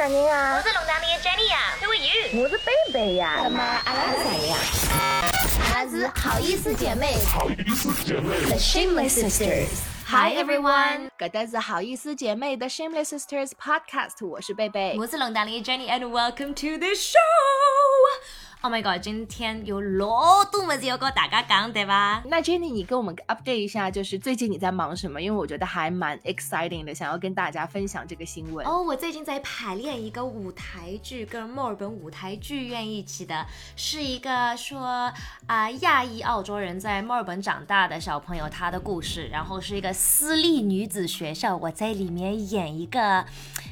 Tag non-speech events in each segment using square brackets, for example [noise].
啥人啊？我是龙丹妮的 Jenny 呀，Who are you？我是贝贝呀。那么阿拉是谁呀？阿拉是好意思姐妹。好意思姐妹。The Shameless Sisters。Hi everyone，搿搭是好意思姐妹的 Shameless Sisters Podcast，我是贝贝，我是龙潭里的 Jenny，and welcome to the show。Oh my god！今天有老多么子要跟大家讲，对吧？那 Jenny，你跟我们 update 一下，就是最近你在忙什么？因为我觉得还蛮 exciting 的，想要跟大家分享这个新闻。哦，我最近在排练一个舞台剧，跟墨尔本舞台剧院一起的，是一个说啊亚裔澳洲人在墨尔本长大的小朋友他的故事，然后是一个私立女子学校，我在里面演一个，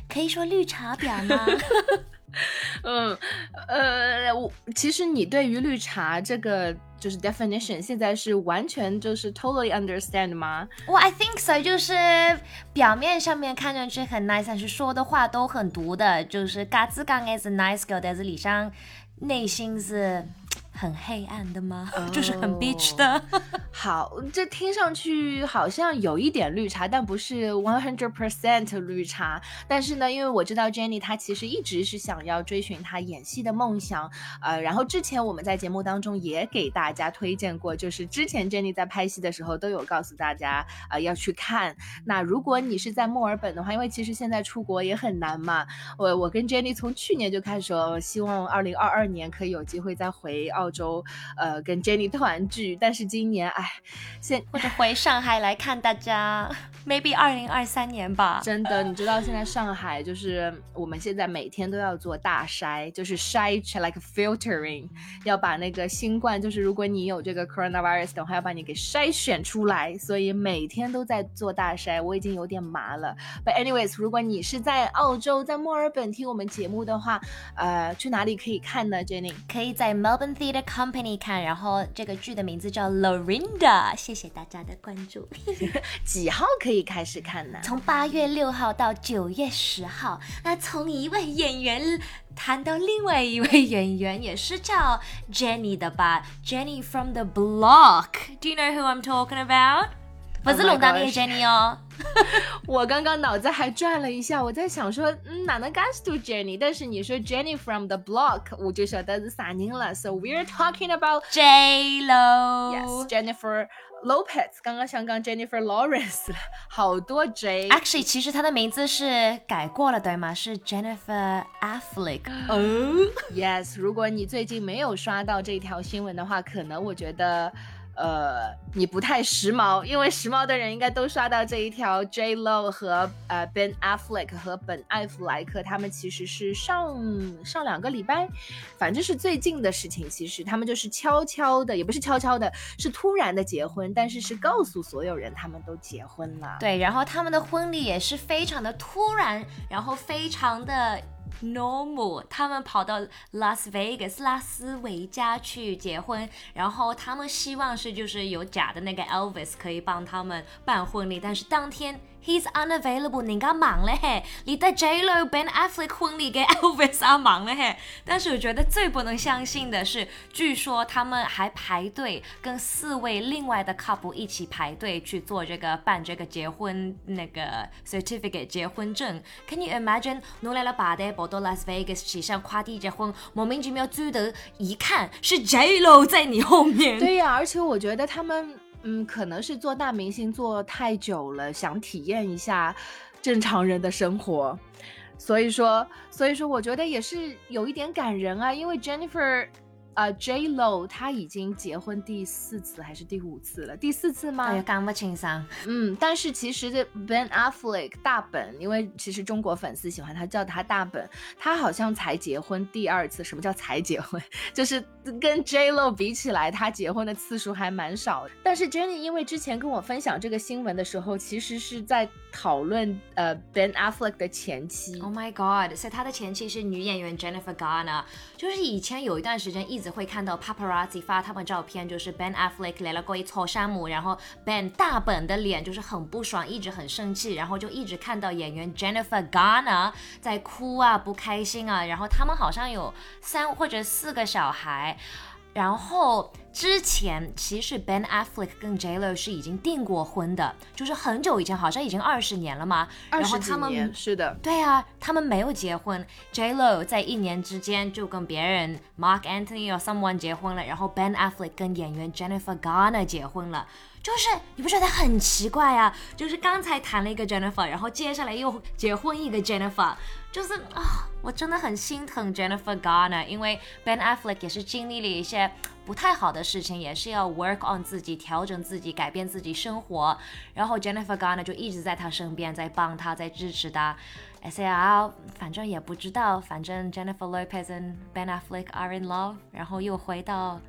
可以说绿茶婊吗？[laughs] [laughs] 嗯，呃，我其实你对于绿茶这个就是 definition，现在是完全就是 totally understand 吗？我 I think so，就是表面上面看上去很 nice，但是说的话都很毒的，就是嘎子刚 is a nice girl，但是李商内心是。很黑暗的吗？[laughs] 就是很 bitch 的。[laughs] 好，这听上去好像有一点绿茶，但不是 one hundred percent 绿茶。但是呢，因为我知道 Jenny 她其实一直是想要追寻她演戏的梦想。呃，然后之前我们在节目当中也给大家推荐过，就是之前 Jenny 在拍戏的时候都有告诉大家，呃，要去看。那如果你是在墨尔本的话，因为其实现在出国也很难嘛。我我跟 Jenny 从去年就开始说，希望二零二二年可以有机会再回澳。州，呃，跟 Jenny 团聚，但是今年，哎，现或者回上海来看大家，maybe 二零二三年吧。真的，你知道现在上海就是我们现在每天都要做大筛，就是筛 like filtering，要把那个新冠，就是如果你有这个 coronavirus 的话，要把你给筛选出来，所以每天都在做大筛，我已经有点麻了。But anyways，如果你是在澳洲，在墨尔本听我们节目的话，呃，去哪里可以看呢？Jenny 可以在 Melbourne Theatre。Company 看，然后这个剧的名字叫 Lorinda，谢谢大家的关注。几号可以开始看呢？从八月六号到九月十号。那从一位演员谈到另外一位演员，也是叫 Jenny 的吧？Jenny from the Block。Do you know who I'm talking about？不是龙当的 Jenny 哦。我刚刚脑子还转了一下，我在想说，嗯，哪能敢读 Jenny？但是你说 Jenny from the block，我就晓得是啥人了。So we're talking about J Lo。Yes，Jennifer Lopez。刚刚想讲 Jennifer Lawrence，好多 J。Actually，其实她的名字是改过了，对吗？是 Jennifer Affleck。哦，Yes。如果你最近没有刷到这条新闻的话，可能我觉得。呃，你不太时髦，因为时髦的人应该都刷到这一条，J Lo 和呃 Ben Affleck 和本艾弗莱克，他们其实是上上两个礼拜，反正是最近的事情。其实他们就是悄悄的，也不是悄悄的，是突然的结婚，但是是告诉所有人他们都结婚了。对，然后他们的婚礼也是非常的突然，然后非常的。Normal，他们跑到拉斯维加斯拉斯维加去结婚，然后他们希望是就是有假的那个 Elvis 可以帮他们办婚礼，但是当天。He's unavailable，人家忙了嘿。你的 J Lo Ben Affleck 婚礼给 [laughs] Elvis 啊忙了嘿。但是我觉得最不能相信的是，据说他们还排队跟四位另外的 couple 一起排队去做这个办这个结婚那个 certificate 结婚证。Can you imagine？弄来了八代跑到 Las Vegas 去向快递结婚，莫名其妙追的，一看是 J Lo 在你后面。对呀，而且我觉得他们。嗯，可能是做大明星做太久了，想体验一下正常人的生活，所以说，所以说，我觉得也是有一点感人啊，因为 Jennifer。啊，J Lo 他已经结婚第四次还是第五次了？第四次吗？哎呀，讲不清桑。嗯，但是其实这 Ben Affleck 大本，因为其实中国粉丝喜欢他叫他大本，他好像才结婚第二次。什么叫才结婚？[laughs] 就是跟 J Lo 比起来，他结婚的次数还蛮少。但是 Jenny 因为之前跟我分享这个新闻的时候，其实是在讨论呃 Ben Affleck 的前妻。Oh my God！所以他的前妻是女演员 Jennifer Garner，就是以前有一段时间一直。会看到 paparazzi 发他们照片，就是 Ben Affleck 来了过一撮山姆，然后 Ben 大本的脸就是很不爽，一直很生气，然后就一直看到演员 Jennifer Garner 在哭啊，不开心啊，然后他们好像有三或者四个小孩，然后。之前其实 Ben Affleck 跟 J Lo 是已经订过婚的，就是很久以前，好像已经二十年了嘛。二十几年，是的。对啊，他们没有结婚。J Lo 在一年之间就跟别人 Mark Anthony 或 someone 结婚了，然后 Ben Affleck 跟演员 Jennifer Garner 结婚了。就是你不觉得很奇怪啊？就是刚才谈了一个 Jennifer，然后接下来又结婚一个 Jennifer，就是啊，我真的很心疼 Jennifer Garner，因为 Ben Affleck 也是经历了一些。不太好的事情也是要 work on 自己，调整自己，改变自己生活。然后 Jennifer Garner 就一直在他身边，在帮他，在支持他。S A R 反正也不知道，反正 Jennifer Lopez and Ben Affleck are in love，然后又回到。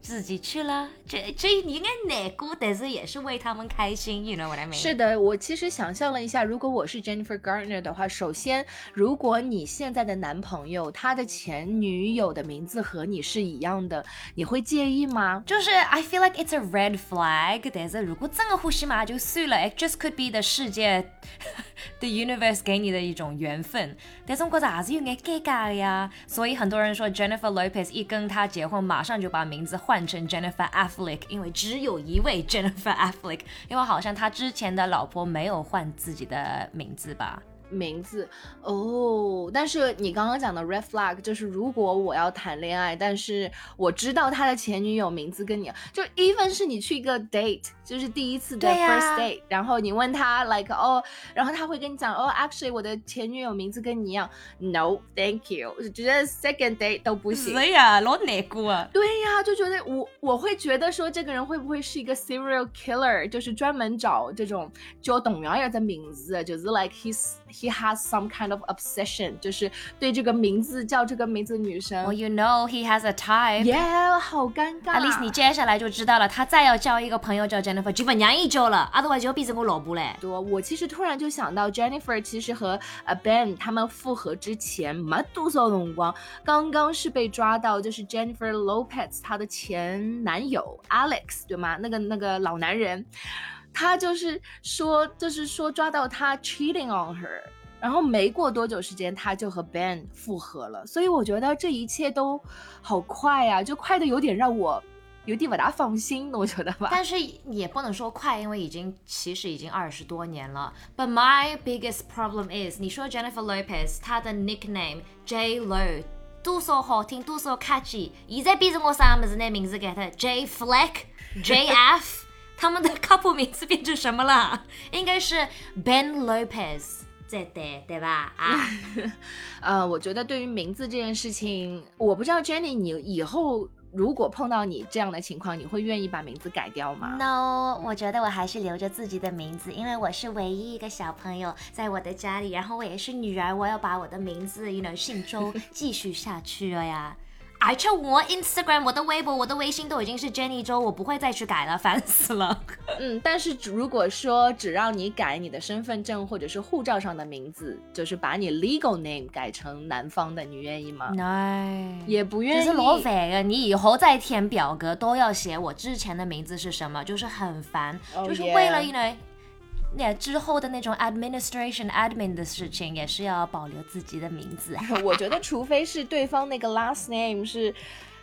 自己去了，这这你应该难过，但是也是为他们开心，you know what I mean？是的，我其实想象了一下，如果我是 Jennifer Garner 的话，首先，如果你现在的男朋友他的前女友的名字和你是一样的，你会介意吗？就是 I feel like it's a red flag，但是如果真的呼吸嘛，就算了，it just could be the 世界。[laughs] The universe 给你的一种缘分，但是我觉得还是有点尴尬呀。所以很多人说 Jennifer Lopez 一跟他结婚，马上就把名字换成 Jennifer Affleck，因为只有一位 Jennifer Affleck，因为好像他之前的老婆没有换自己的名字吧。名字哦，但是你刚刚讲的 red flag 就是如果我要谈恋爱，但是我知道他的前女友名字跟你，就 even 是你去一个 date，就是第一次的 first date，然后你问他 like 哦，然后他会跟你讲哦，actually 我的前女友名字跟你一样，no，thank you，我觉得 second date 都不行。对呀，老难过啊。对呀，就觉得我我会觉得说这个人会不会是一个 serial killer，就是专门找这种叫同样样的名字，就是 like he's。He has some kind of obsession，就是对这个名字叫这个名字的女生。Well, you know he has a type. Yeah，好尴尬。At least 你接下来就知道了，他再要交一个朋友叫 Jennifer，就不让伊交了，otherwise 就变成我老婆嘞。对，我其实突然就想到，Jennifer 其实和呃 Ben 他们复合之前没多少辰光，刚刚是被抓到，就是 Jennifer Lopez 她的前男友 Alex，对吗？那个那个老男人。 他就是说，就是说抓到他 cheating on her，然后没过多久时间，他就和 Ben 复合了。所以我觉得这一切都好快呀，就快的有点让我有点不大放心，我觉得吧。但是也不能说快，因为已经其实已经二十多年了。But my biggest problem is，你说 Jennifer Lopez，她的 nickname J Lo 多少好听，多少 catchy，现在变成我啥么子那名字给他 J Fleck，J F。[laughs] 他们的 [laughs] couple 名字变成什么了？应该是 Ben Lopez 在的，对吧？啊，[laughs] 呃，我觉得对于名字这件事情，我不知道 Jenny，你以后如果碰到你这样的情况，你会愿意把名字改掉吗？No，我觉得我还是留着自己的名字，因为我是唯一一个小朋友在我的家里，然后我也是女儿，我要把我的名字，you know，姓周继续下去了呀。而且我 Instagram、我的微博、我的微信都已经是 Jenny 周，我不会再去改了，[laughs] 烦死了。嗯，但是如果说只让你改你的身份证或者是护照上的名字，就是把你 legal name 改成男方的，你愿意吗？No，也不愿意。就是老烦啊！你以后再填表格都要写我之前的名字是什么，就是很烦，就是为了因为。那之后的那种 administration admin 的事情，也是要保留自己的名字。[laughs] 我觉得，除非是对方那个 last name 是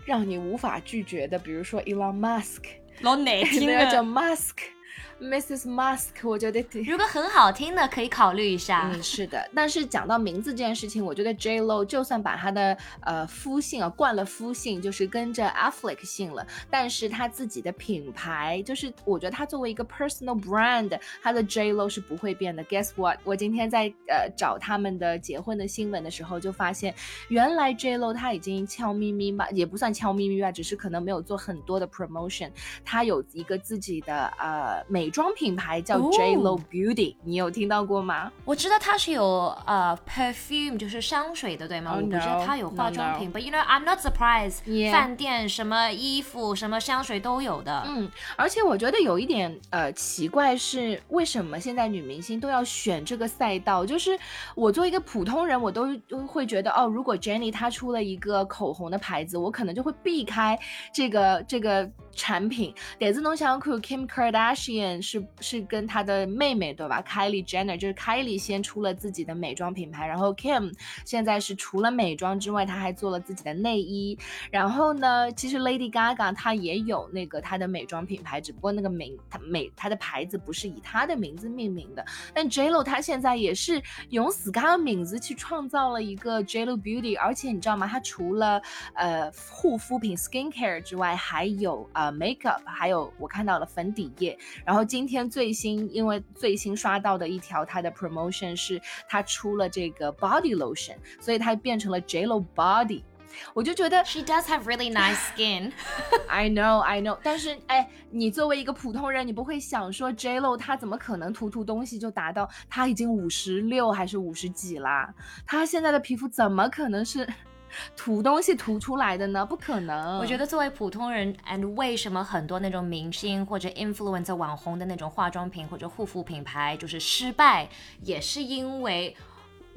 让你无法拒绝的，比如说 Elon Musk，老奶听了，叫 Musk。Mrs. Musk，我觉得如果很好听的可以考虑一下。嗯，是的。但是讲到名字这件事情，我觉得 J Lo 就算把他的呃夫姓啊冠了夫姓，就是跟着 Affleck 姓了，但是他自己的品牌，就是我觉得他作为一个 personal brand，他的 J Lo 是不会变的。Guess what？我今天在呃找他们的结婚的新闻的时候，就发现原来 J Lo 他已经悄咪咪吧，也不算悄咪咪吧，只是可能没有做很多的 promotion，他有一个自己的呃美。美妆品牌叫 J Lo Beauty，你有听到过吗？我知道它是有呃 perfume，就是香水的，对吗？我不知道它有化妆品，But you know I'm not surprised。饭店什么衣服、什么香水都有的。嗯，而且我觉得有一点呃奇怪是，为什么现在女明星都要选这个赛道？就是我作为一个普通人，我都都会觉得哦，如果 Jenny 她出了一个口红的牌子，我可能就会避开这个这个产品。点子侬想看 Kim Kardashian 是是跟她的妹妹对吧？Kylie Jenner 就是 Kylie 先出了自己的美妆品牌，然后 Kim 现在是除了美妆之外，她还做了自己的内衣。然后呢，其实 Lady Gaga 她也有那个她的美妆品牌，只不过那个名她美她的牌子不是以她的名字命名的。但 J Lo 她现在也是用自家的名字去创造了一个 J Lo Beauty，而且你知道吗？她除了呃护肤品 skincare 之外，还有呃 makeup，还有我看到了粉底液。然后今天最新，因为最新刷到的一条它的 promotion 是它出了这个 body lotion，所以它变成了 J Lo Body。我就觉得 She does have really nice skin. [laughs] I know, I know，但是哎，你作为一个普通人，你不会想说 J Lo 她怎么可能涂涂东西就达到她已经五十六还是五十几啦？她现在的皮肤怎么可能是 [laughs] 涂东西涂出来的呢？不可能。我觉得作为普通人，and 为什么很多那种明星或者 influencer 网红的那种化妆品或者护肤品牌就是失败，也是因为。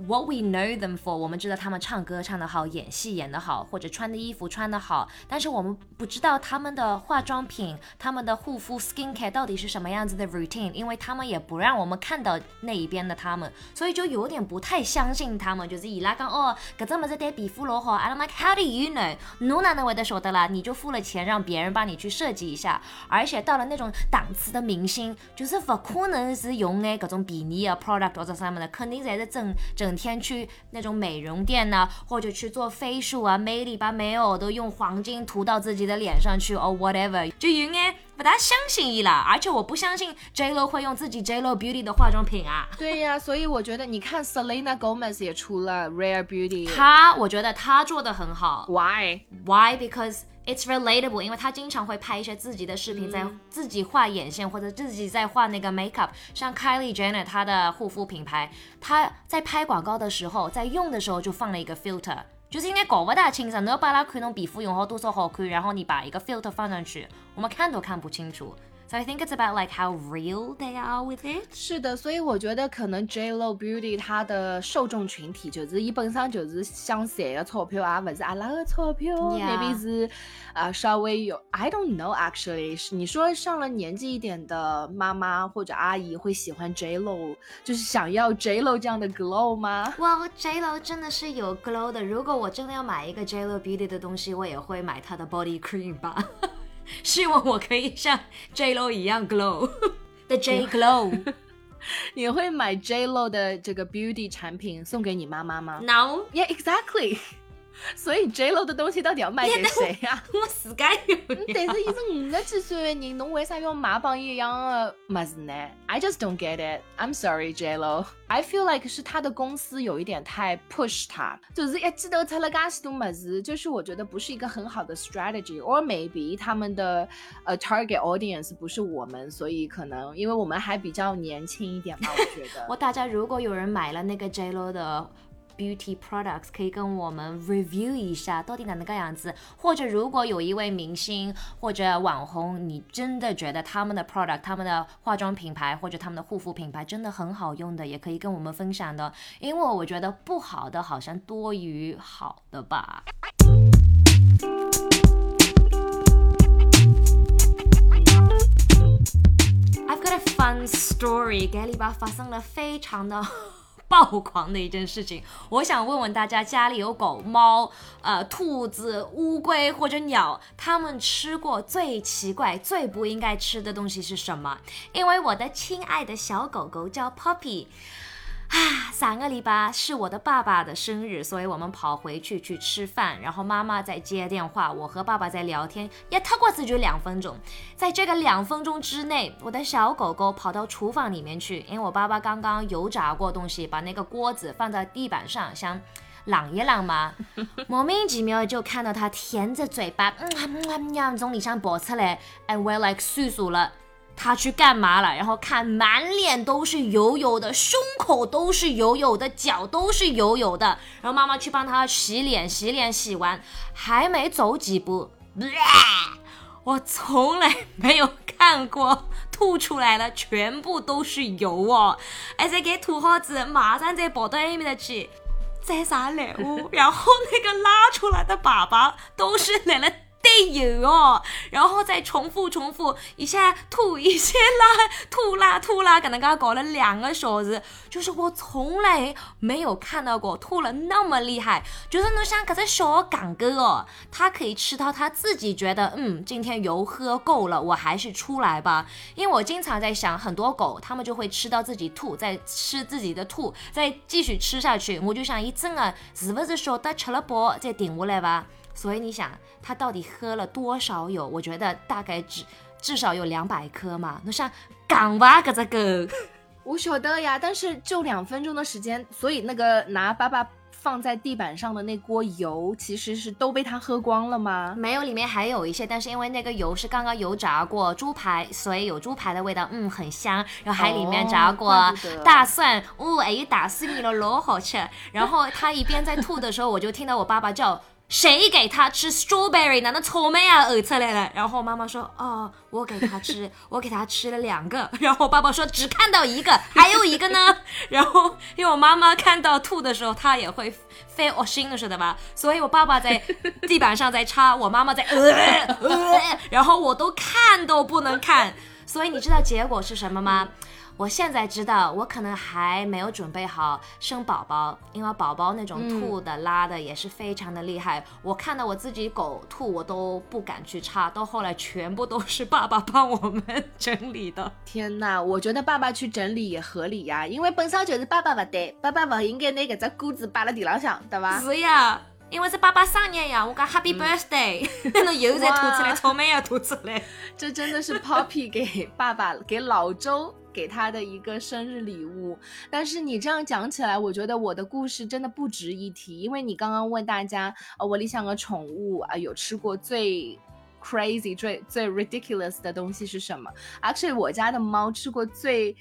What we know them for，我们知道他们唱歌唱得好，演戏演得好，或者穿的衣服穿得好，但是我们不知道他们的化妆品、他们的护肤 skincare 到底是什么样子的 routine，因为他们也不让我们看到那一边的他们，所以就有点不太相信他们。就是伊拉讲哦，搿只么子对皮肤老好，I'm like how do you know？侬哪能会得晓得啦？你就付了钱让别人帮你去设计一下，而且到了那种档次的明星，就是不可能是用哎搿种便宜的 product 或者什么的，肯定侪是整整。整天去那种美容店呢，或者去做飞术啊，美里把美偶都用黄金涂到自己的脸上去，哦，whatever，就有眼不大相信伊啦。而且我不相信 J Lo 会用自己 J Lo Beauty 的化妆品啊。对呀，所以我觉得你看 Selena Gomez 也出了 Rare Beauty，她我觉得她做的很好。Why？Why？Because It's relatable，因为他经常会拍一些自己的视频，在自己画眼线或者自己在画那个 makeup。像 Kylie Jenner 她的护肤品牌，她在拍广告的时候，在用的时候就放了一个 filter，就是应该搞不大清楚。你要把它看侬皮肤用好多少好看，然后你把一个 filter 放上去，我们看都看不清楚。So I think it's about like how real they are with it。是的，所以我觉得可能 J Lo Beauty 它的受众群体就是伊本身就是想赚的钞票啊，不是阿拉的钞票，maybe 是啊稍微有 I don't know actually 是你说上了年纪一点的妈妈或者阿姨会喜欢 J Lo，就是想要 J Lo 这样的 glow 吗？Well J Lo 真的是有 glow 的，如果我真的要买一个 J Lo Beauty 的东西，我也会买它的 body cream 吧。 希望我可以像 J Lo 一样 glow [laughs] 的 J glow。[laughs] 你会买 J Lo 的这个 beauty 产品送给你妈妈吗？No. 所以 J Lo 的东西到底要卖给谁呀？我自家有。但是伊是五十几岁的人，侬为啥要买帮伊一样的么子呢？I just don't get it. I'm sorry, J Lo. I feel like 是他的公司有一点太 push 他，就是一记头出了噶许多么子，就是我觉得不是一个很好的 strategy。Or maybe 他们的呃 target audience 不是我们，所以可能因为我们还比较年轻一点吧，我觉得。[laughs] 我大家如果有人买了那个 J Lo 的。Beauty products 可以跟我们 review 一下到底哪个样子，或者如果有一位明星或者网红，你真的觉得他们的 product、他们的化妆品牌或者他们的护肤品牌真的很好用的，也可以跟我们分享的，因为我觉得不好的好像多于好的吧。I've got a fun story，给礼拜发生了非常的。爆狂的一件事情，我想问问大家，家里有狗、猫、呃、兔子、乌龟或者鸟，它们吃过最奇怪、最不应该吃的东西是什么？因为我的亲爱的小狗狗叫 Poppy。啊，上个礼拜是我的爸爸的生日，所以我们跑回去去吃饭，然后妈妈在接电话，我和爸爸在聊天，也太过只就两分钟。在这个两分钟之内，我的小狗狗跑到厨房里面去，因为我爸爸刚刚油炸过东西，把那个锅子放在地板上，想啷一啷嘛，[laughs] 莫名其妙就看到它舔着嘴巴，嗯嗯嗯，从里向跑出来，and we're like 叔叔了。他去干嘛了？然后看满脸都是油油的，胸口都是油油的，脚都是油油的。然后妈妈去帮他洗脸，洗脸洗完还没走几步，[laughs] 我从来没有看过吐出来了，全部都是油哦！而且给土耗子，马上再跑到那边去摘啥礼物，然后那个拉出来的粑粑都是奶奶。得有哦，然后再重复重复，一下吐一下拉，吐拉吐拉，可能刚刚搞了两个小时，就是我从来没有看到过吐了那么厉害。就是你想，搿只小港狗哦，它可以吃到它自己觉得，嗯，今天油喝够了，我还是出来吧。因为我经常在想，很多狗它们就会吃到自己吐，再吃自己的吐，再继续吃下去。我就想，伊真的是不是晓得吃了饱再停下来吧？所以你想，他到底喝了多少油？我觉得大概至至少有两百颗嘛。那像港吧，搿只狗，我晓得呀，但是就两分钟的时间，所以那个拿爸爸放在地板上的那锅油，其实是都被他喝光了吗？没有，里面还有一些，但是因为那个油是刚刚油炸过猪排，所以有猪排的味道，嗯，很香。然后还里面炸过大蒜，哦，哎，打死你了，老好吃。然后他一边在吐的时候，我就听到我爸爸叫。谁给他吃 strawberry？呢？那草莓啊呕出来了？然后妈妈说：“哦，我给他吃，[laughs] 我给他吃了两个。”然后爸爸说：“只看到一个，还有一个呢。[laughs] ”然后因为我妈妈看到吐的时候，她也会非恶心的，晓得吧？所以我爸爸在地板上在擦，我妈妈在 [laughs] 呃呃，然后我都看都不能看。所以你知道结果是什么吗？我现在知道，我可能还没有准备好生宝宝，因为宝宝那种吐的、拉的也是非常的厉害。我看到我自己狗吐，我都不敢去擦，到后来全部都是爸爸帮我们 [laughs] 整理的。天哪，我觉得爸爸去整理也合理呀，因为本身就是爸爸不对，爸爸不应该拿搿只锅子摆辣地浪向，对吧？是呀，因为是爸爸生日呀，我讲 Happy Birthday，[laughs] 那侬油再吐出来，草莓也吐出来，[laughs] 这真的是 Poppy 给爸爸给老周。给他的一个生日礼物，但是你这样讲起来，我觉得我的故事真的不值一提，因为你刚刚问大家，呃，我理想的宠物啊，有吃过最 crazy、最最 ridiculous 的东西是什么？Actually，我家的猫吃过最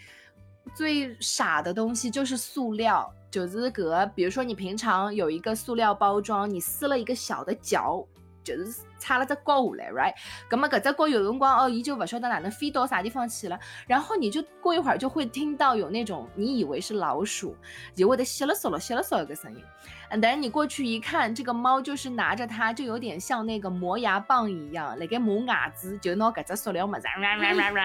最傻的东西就是塑料，就是个，比如说你平常有一个塑料包装，你撕了一个小的角。就是插了只角下来，right？咁么搿只角有辰光哦，伊就勿晓得哪能飞到啥地方去了。然后你就过一会儿就会听到有那种你以为是老鼠，就会得吸了嗦了吸了嗦个声音。嗯，但是你过去一看，这个猫就是拿着它，就有点像那个磨牙棒一样，辣盖磨牙子，就拿搿只塑料么子，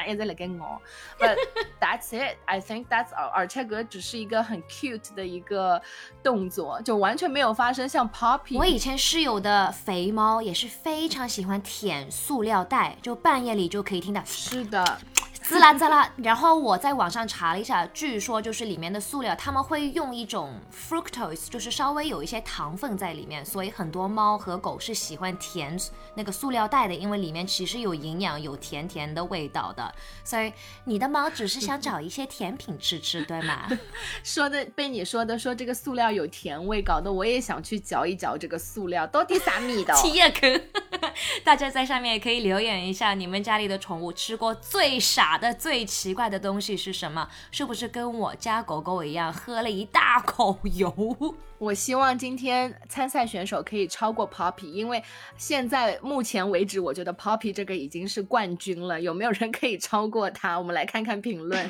一直辣盖咬。But [laughs] that's it. I think that's all. 而且搿只是一个很 cute 的一个动作，就完全没有发生像 Poppy。我以前室友的肥猫也是非非常喜欢舔塑料袋，就半夜里就可以听到。是的。滋啦滋啦，然后我在网上查了一下，据说就是里面的塑料，他们会用一种 fructose，就是稍微有一些糖分在里面，所以很多猫和狗是喜欢甜那个塑料袋的，因为里面其实有营养，有甜甜的味道的。所以你的猫只是想找一些甜品吃吃，对吗？[laughs] 说的被你说的说这个塑料有甜味，搞得我也想去嚼一嚼这个塑料，到底啥味道？[laughs] 体验坑。[laughs] 大家在上面也可以留言一下，你们家里的宠物吃过最傻的、最奇怪的东西是什么？是不是跟我家狗狗一样喝了一大口油？[laughs] 我希望今天参赛选手可以超过 Poppy，因为现在目前为止，我觉得 Poppy 这个已经是冠军了。有没有人可以超过他？我们来看看评论。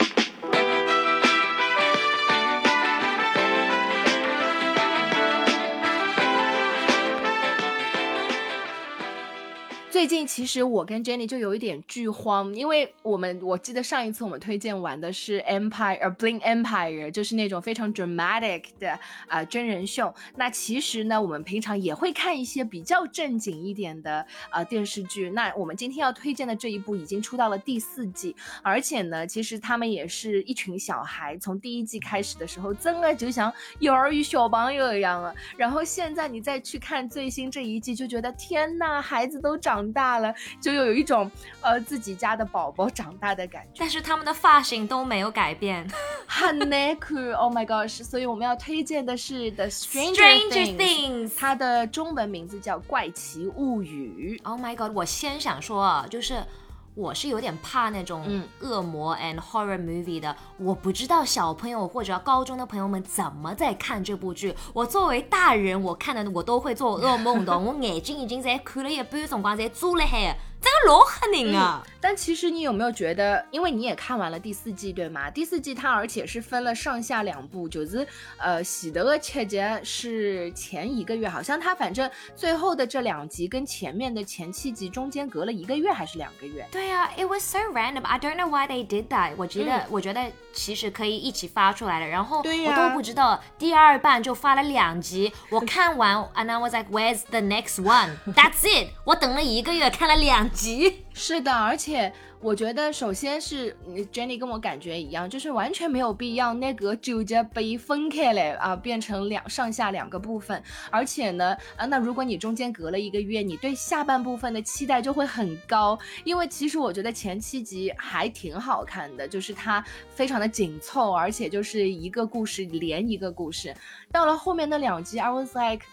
最近其实我跟 Jenny 就有一点剧荒，因为我们我记得上一次我们推荐玩的是 Empire，呃，Bling Empire，就是那种非常 dramatic 的啊真人秀。那其实呢，我们平常也会看一些比较正经一点的啊电视剧。那我们今天要推荐的这一部已经出到了第四季，而且呢，其实他们也是一群小孩，从第一季开始的时候，真的就像幼儿园小朋友一样啊。然后现在你再去看最新这一季，就觉得天呐，孩子都长。大了，就有一种呃自己家的宝宝长大的感觉，但是他们的发型都没有改变，[laughs] 很 cool，Oh my gosh！所以我们要推荐的是 The Stranger Things，它的中文名字叫《怪奇物语》。Oh my god！我先想说啊，就是。我是有点怕那种恶魔 and horror movie 的，我不知道小朋友或者高中的朋友们怎么在看这部剧。我作为大人，我看的我都会做噩梦的，[laughs] 我眼睛已经在看了一半辰光在做了海。这个老吓人啊！但其实你有没有觉得，因为你也看完了第四季，对吗？第四季它而且是分了上下两部，就是呃，喜德的切节是前一个月，好像它反正最后的这两集跟前面的前七集中间隔了一个月还是两个月？对啊，It was so random. I don't know why they did that. 我觉得，嗯我觉得其实可以一起发出来的。然后我都不知道第二半就发了两集，我看完，[laughs] and I was like, Where's the next one? That's it. 我等了一个月看了两集。[laughs] 是的，而且我觉得，首先是 Jenny 跟我感觉一样，就是完全没有必要那个纠结被分开来啊，变成两上下两个部分。而且呢，啊，那如果你中间隔了一个月，你对下半部分的期待就会很高，因为其实我觉得前七集还挺好看的，就是它非常的紧凑，而且就是一个故事连一个故事。到了后面那两集，I was like。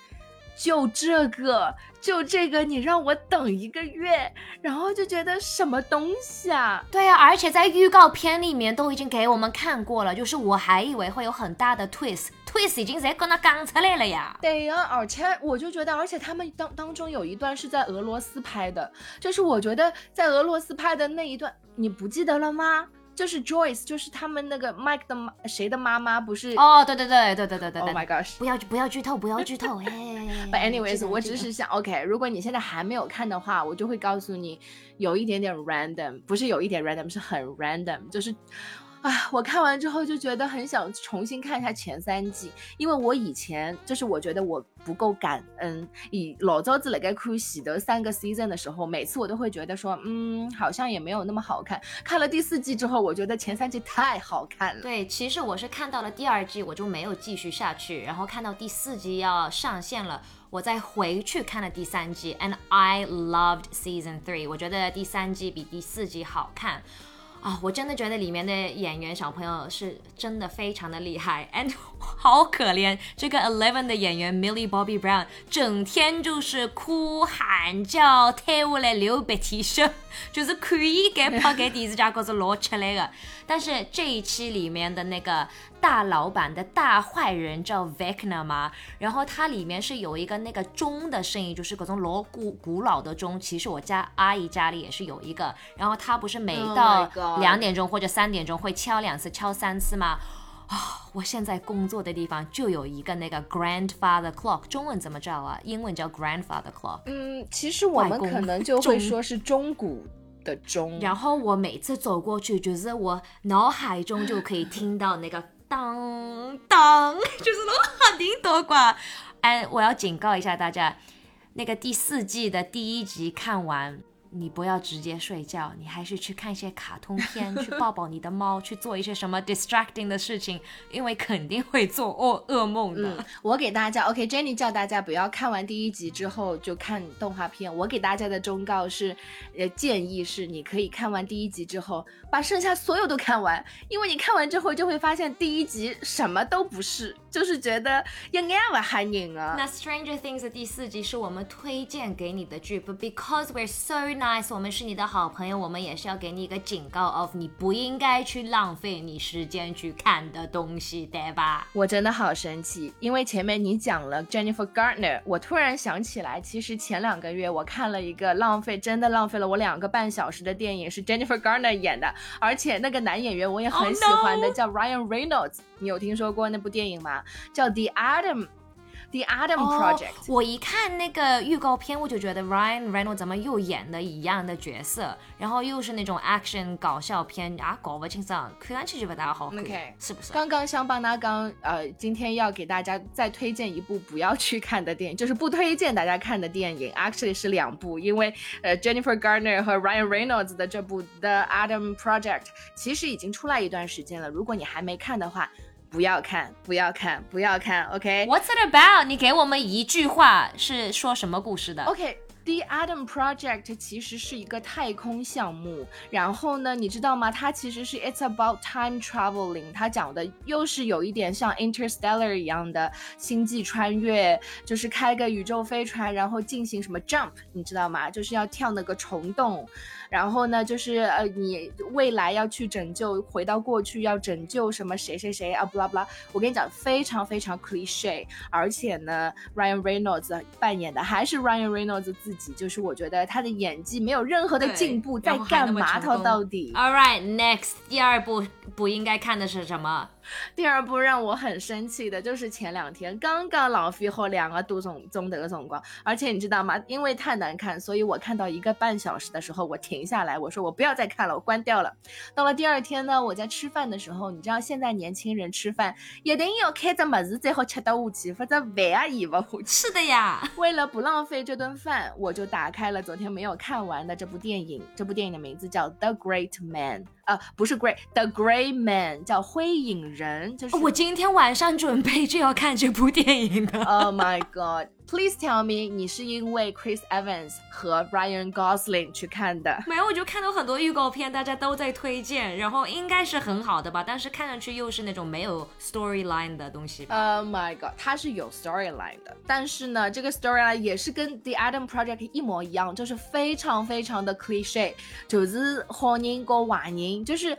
就这个，就这个，你让我等一个月，然后就觉得什么东西啊？对啊，而且在预告片里面都已经给我们看过了，就是我还以为会有很大的 twist，twist 已经在跟他讲出来了呀。对呀、而且我就觉得，而且他们当当中有一段是在俄罗斯拍的，就是我觉得在俄罗斯拍的那一段，你不记得了吗？就是 Joyce，就是他们那个 Mike 的妈，谁的妈妈不是、哦，对对对对对对对对 h my gosh！不要不要剧透，不要剧透，嘿。[laughs] But anyways，我只是想，OK，如果你现在还没有看的话，我就会告诉你，有一点点 random，不是有一点 random，是很 random，就是。啊，我看完之后就觉得很想重新看一下前三季，因为我以前就是我觉得我不够感恩。以老早子来该看喜的三个 season 的时候，每次我都会觉得说，嗯，好像也没有那么好看。看了第四季之后，我觉得前三季太好看了。对，其实我是看到了第二季，我就没有继续下去，然后看到第四季要上线了，我再回去看了第三季，and I loved season three。我觉得第三季比第四季好看。啊，我真的觉得里面的演员小朋友是真的非常的厉害，and [laughs] 好可怜，这个 Eleven 的演员 Millie Bobby Brown 整天就是哭喊叫，退下来流鼻涕声，就是可以给拍给电视剧高头老吃力的。但是这一期里面的那个大老板的大坏人叫 Vecna 嘛，然后它里面是有一个那个钟的声音，就是各种老古古老的钟。其实我家阿姨家里也是有一个，然后它不是每 Oh 到两点钟或者三点钟会敲两次、敲三次吗？啊、我现在工作的地方就有一个那个 grandfather clock，中文怎么叫啊？英文叫 grandfather clock。嗯，其实我们可能就会说是中古钟，然后我每次走过去，就是我脑海中就可以听到那个当当，[laughs] 就是那种很听多寡。哎，我要警告一下大家，那个第四季的第一集看完。你不要直接睡觉，你还是去看一些卡通片，去抱抱你的猫，去做一些什么 distracting 的事情，因为肯定会做噩噩梦的。嗯，我给大家，OK，Jenny、叫大家不要看完第一集之后就看动画片。我给大家的忠告是，呃，建议是你可以看完第一集之后，把剩下所有都看完，因为你看完之后就会发现第一集什么都不是，就是觉得一眼不喊人啊。那《Stranger Things》的第四集是我们推荐给你的剧，but because we're so nice，我们是你的好朋友，我们也是要给你一个警告，of 你不应该去浪费你时间去看的东西，对吧？我真的好生气，因为前面你讲了 Jennifer Garner，我突然想起来，其实前两个月我看了一个浪费，真的浪费了我两个半小时的电影，是 Jennifer Garner 演的，而且那个男演员我也很 Oh 喜欢的叫 Ryan Reynolds，你有听说过那部电影吗？叫 The Adam。The Adam Project，、哦我一看那个预告片，我就觉得 Ryan Reynolds 怎么又演的一样的角色，然后又是那种 action 搞笑片啊，搞不清楚，看上去就不大好看 OK 是不是？刚刚香邦纳刚呃，今天要给大家再推荐一部不要去看的电影，就是不推荐大家看的电影，actually 是两部，因为呃 Jennifer Garner 和 Ryan Reynolds 的这部 The Adam Project 其实已经出来一段时间了，如果你还没看的话，不要看，不要看，不要看，OK？What's it about？你给我们一句话，是说什么故事的？OK。The Adam Project 其实是一个太空项目，然后呢，你知道吗？它其实是 It's about time traveling，它讲的又是有一点像 Interstellar 一样的星际穿越，就是开个宇宙飞船，然后进行什么 jump，你知道吗？就是要跳那个虫洞，然后呢，就是呃，你未来要去拯救，回到过去要拯救什么谁谁谁啊，不啦不啦。我跟你讲，非常非常 cliche，而且呢，Ryan Reynolds 扮演的还是 Ryan Reynolds 自己，就是我觉得他的演技没有任何的进步，在干嘛？他到底？All right, next，第二部不应该看的是什么？第二部让我很生气的就是前两天刚刚老费后两个多钟钟头的辰光，而且你知道吗？因为太难看，所以我看到一个半小时的时候，我停下来，我说我不要再看了，我关掉了。到了第二天呢，我在吃饭的时候，你知道现在年轻人吃饭一定要开着么子最好吃得下去，否则饭也咽不下去。是的呀，为了不浪费这顿饭，我就打开了昨天没有看完的这部电影。这部电影的名字叫《The Great Man》，呃，不是 Great，The Great Man，叫《灰影人》，就是我今天晚上准备就要看这部电影的。Oh my God! Please tell me，你是因为 Chris Evans 和 Ryan Gosling 去看的？没有，我就看到很多预告片，大家都在推荐，然后应该是很好的吧，但是看上去又是那种没有 storyline 的东西。Oh my god，它是有 storyline 的，但是呢，这个 storyline 也是跟 The Adam Project 一模一样，就是非常非常的 cliche，就是好人跟坏人，就是。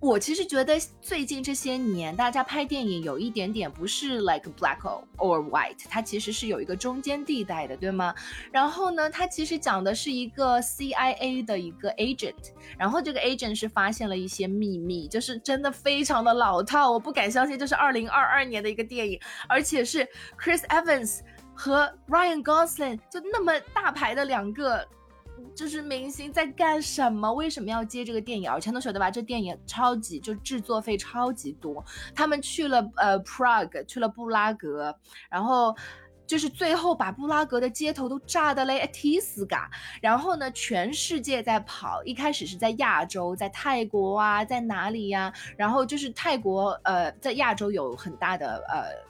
我其实觉得最近这些年，大家拍电影有一点点不是 like black or white，它其实是有一个中间地带的，对吗？然后呢，它其实讲的是一个 CIA 的一个 agent，然后这个 agent 是发现了一些秘密，就是真的非常的老套，我不敢相信这是二零二二年的一个电影，而且是 Chris Evans 和 Ryan Gosling 就那么大牌的两个。就是明星在干什么？为什么要接这个电影？而且都晓得吧，这电影超级就制作费超级多。他们去了呃 Prague，去了布拉格，然后就是最后把布拉格的街头都炸得嘞一踢死嘎。然后呢，全世界在跑，一开始是在亚洲，在泰国啊，在哪里呀、然后就是泰国呃，在亚洲有很大的呃。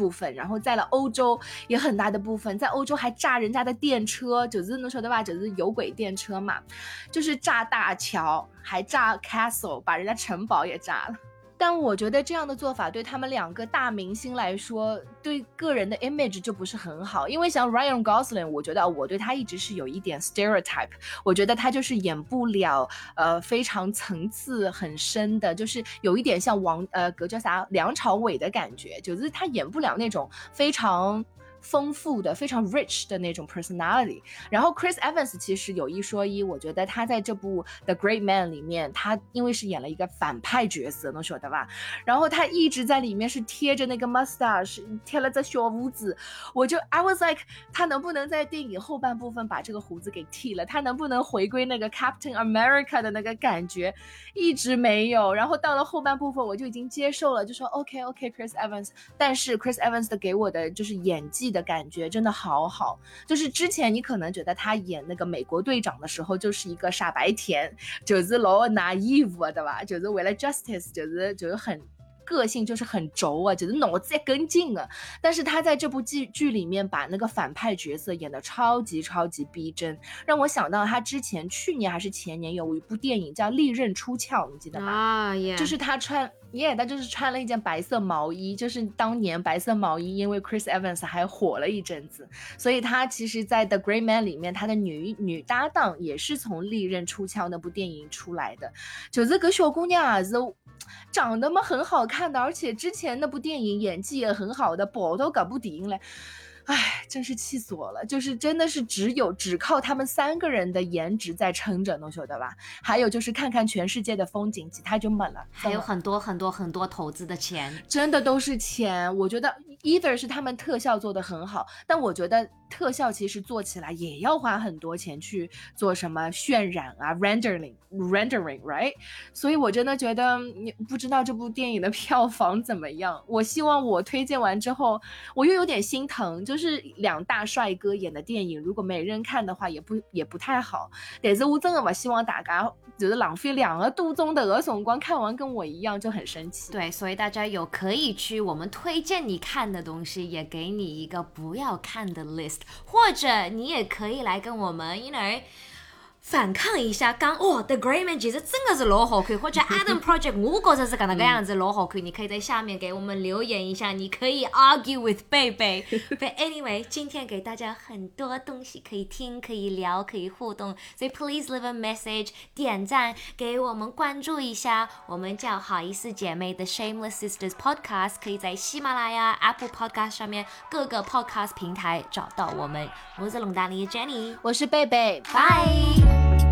部分，然后在了欧洲也很大的部分，在欧洲还炸人家的电车，九字能说的吧？九字有轨电车嘛，就是炸大桥，还炸 castle，把人家城堡也炸了。但我觉得这样的做法对他们两个大明星来说，对个人的 image 就不是很好。因为像 Ryan Gosling，我觉得我对他一直是有一点 stereotype，我觉得他就是演不了呃非常层次很深的，就是有一点像王呃格叫啥梁朝伟的感觉，就是他演不了那种非常。丰富的、非常 rich 的那种 personality。然后 Chris Evans 其实有一说一，我觉得他在这部 The Great Man 里面，他因为是演了一个反派角色，能晓得吧？然后他一直在里面是贴着那个 mustache，贴了这小胡子，我就 I was like，他能不能在电影后半部分把这个胡子给剃了？他能不能回归那个 Captain America 的那个感觉？一直没有。然后到了后半部分，我就已经接受了，就说 OK OK Chris Evans，但是 Chris Evans 的给我的就是演技的感觉真的好好。就是之前你可能觉得他演那个美国队长的时候就是一个傻白甜，就是老 naive 对吧？就是为了 justice，就是就是很。个性就是很轴啊，就是脑子也跟进啊。但是他在这部剧剧里面把那个反派角色演的超级超级逼真，让我想到他之前去年还是前年有一部电影叫《利刃出鞘》，你记得吗？啊耶，就是他穿，耶、他就是穿了一件白色毛衣，就是当年白色毛衣因为 Chris Evans 还火了一阵子，所以他其实，在 The Great Man 里面，他的女女搭档也是从《利刃出鞘》那部电影出来的，就是个小姑娘啊，是长得嘛很好看的，而且之前那部电影演技也很好的，跑到这部电影来。唉，真是气死我了！就是真的是只有只靠他们三个人的颜值在撑着，能晓得吧？还有就是看看全世界的风景，其他就没了。还有很多很多很多投资的钱。真的都是钱。我觉得 either 是他们特效做的很好，但我觉得特效其实做起来也要花很多钱去做什么渲染啊，rendering rendering right。所以我真的觉得，你不知道这部电影的 [laughs] 票房怎么样。我希望我推荐完之后，我又有点心疼，就是两大帅哥演的电影，如果没人看的话，也不也不太好。但是我真的不希望大家就是浪费两个多钟头的辰光看完跟我一样就很生气。对，所以大家有可以去我们推荐你看的东西，也给你一个不要看的 list，或者你也可以来跟我们，因为反抗一下，讲哦，The Man 其实真的是老好看，或者 [laughs] Adam Project 我觉着是搿能个样子老好看，你可以在下面给我们留言一下，你可以 argue with 贝贝。[laughs] But anyway，今天给大家很多东西可以听，可以聊，可以互动，所以 please leave a message，点赞，给我们关注一下，我们叫好意思姐妹的 Shameless Sisters Podcast，可以在喜马拉雅、Apple Podcast 上面各个 podcast 平台找到我们。我是龙丹妮的 Jenny，我是贝贝，拜。Thank you.